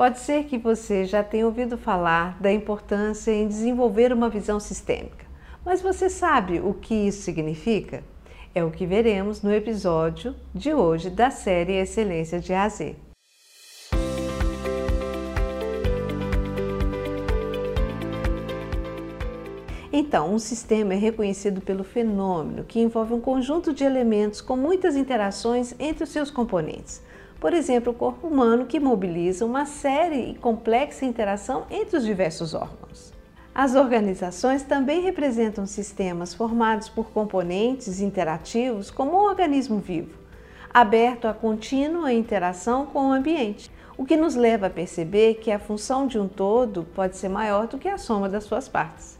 Pode ser que você já tenha ouvido falar da importância em desenvolver uma visão sistêmica, mas você sabe o que isso significa? É o que veremos no episódio de hoje da série Excelência de A a Z. Então, um sistema é reconhecido pelo fenômeno que envolve um conjunto de elementos com muitas interações entre os seus componentes. Por exemplo, o corpo humano que mobiliza uma série e complexa interação entre os diversos órgãos. As organizações também representam sistemas formados por componentes interativos como um organismo vivo, aberto a contínua interação com o ambiente, o que nos leva a perceber que a função de um todo pode ser maior do que a soma das suas partes.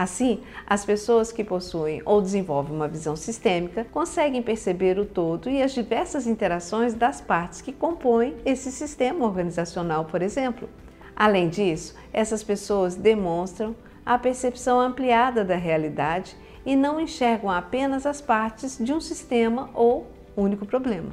Assim, as pessoas que possuem ou desenvolvem uma visão sistêmica conseguem perceber o todo e as diversas interações das partes que compõem esse sistema organizacional, por exemplo. Além disso, essas pessoas demonstram a percepção ampliada da realidade e não enxergam apenas as partes de um sistema ou único problema.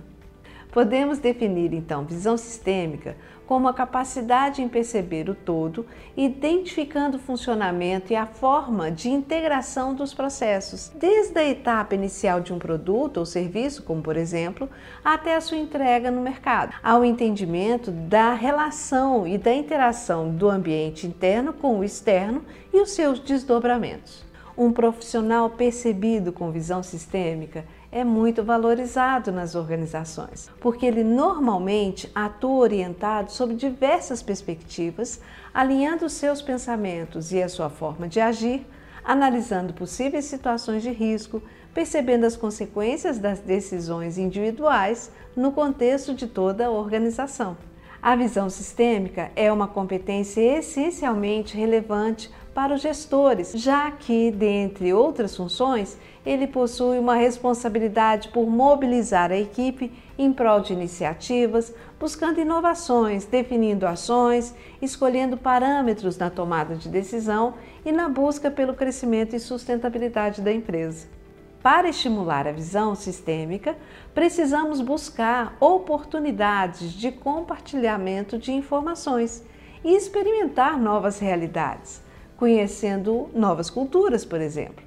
Podemos definir então visão sistêmica como a capacidade em perceber o todo, identificando o funcionamento e a forma de integração dos processos, desde a etapa inicial de um produto ou serviço, como por exemplo, até a sua entrega no mercado, ao entendimento da relação e da interação do ambiente interno com o externo e os seus desdobramentos. Um profissional percebido com visão sistêmica é muito valorizado nas organizações, porque ele normalmente atua orientado sobre diversas perspectivas, alinhando seus pensamentos e a sua forma de agir, analisando possíveis situações de risco, percebendo as consequências das decisões individuais no contexto de toda a organização. A visão sistêmica é uma competência essencialmente relevante para os gestores, já que, dentre outras funções, ele possui uma responsabilidade por mobilizar a equipe em prol de iniciativas, buscando inovações, definindo ações, escolhendo parâmetros na tomada de decisão e na busca pelo crescimento e sustentabilidade da empresa. Para estimular a visão sistêmica, precisamos buscar oportunidades de compartilhamento de informações e experimentar novas realidades, conhecendo novas culturas, por exemplo.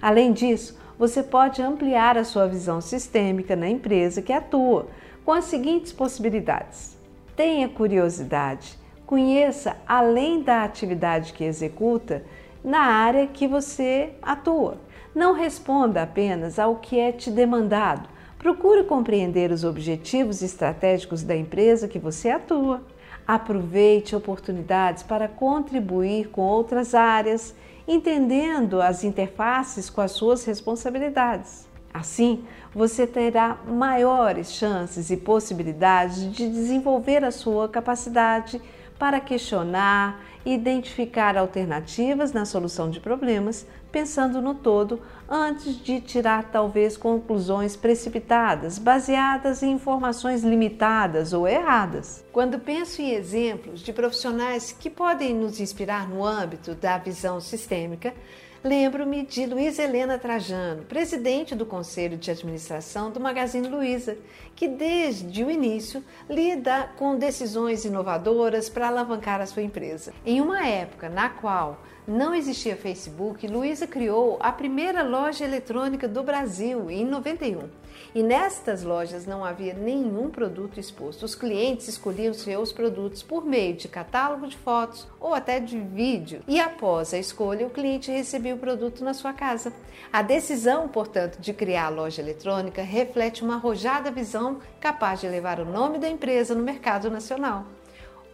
Além disso, você pode ampliar a sua visão sistêmica na empresa que atua com as seguintes possibilidades: tenha curiosidade, conheça além da atividade que executa na área que você atua não responda apenas ao que é te demandado. Procure compreender os objetivos estratégicos da empresa que você atua. Aproveite oportunidades para contribuir com outras áreas, entendendo as interfaces com as suas responsabilidades. Assim, você terá maiores chances e possibilidades de desenvolver a sua capacidade para questionar e identificar alternativas na solução de problemas, pensando no todo antes de tirar talvez conclusões precipitadas, baseadas em informações limitadas ou erradas. Quando penso em exemplos de profissionais que podem nos inspirar no âmbito da visão sistêmica, lembro-me de Luiz Helena Trajano, presidente do Conselho de Administração do Magazine Luiza, que desde o início lida com decisões inovadoras para alavancar a sua empresa. Em uma época na qual não existia Facebook, Luiza criou a primeira loja eletrônica do Brasil em 91. E nestas lojas não havia nenhum produto exposto. Os clientes escolhiam seus produtos por meio de catálogo de fotos ou até de vídeo. E após a escolha, o cliente recebia o produto na sua casa. A decisão, portanto, de criar a loja eletrônica reflete uma arrojada visão capaz de levar o nome da empresa no mercado nacional.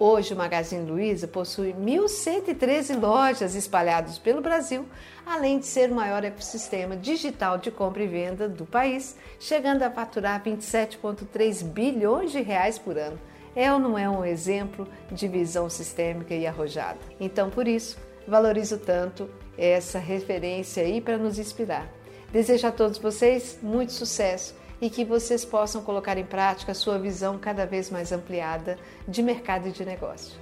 Hoje, o Magazine Luiza possui 1.113 lojas espalhadas pelo Brasil, além de ser o maior ecossistema digital de compra e venda do país, chegando a faturar 27,3 bilhões de reais por ano. É ou não é um exemplo de visão sistêmica e arrojada? Então, por isso, valorizo tanto essa referência aí para nos inspirar. Desejo a todos vocês muito sucesso e que vocês possam colocar em prática a sua visão cada vez mais ampliada de mercado e de negócio.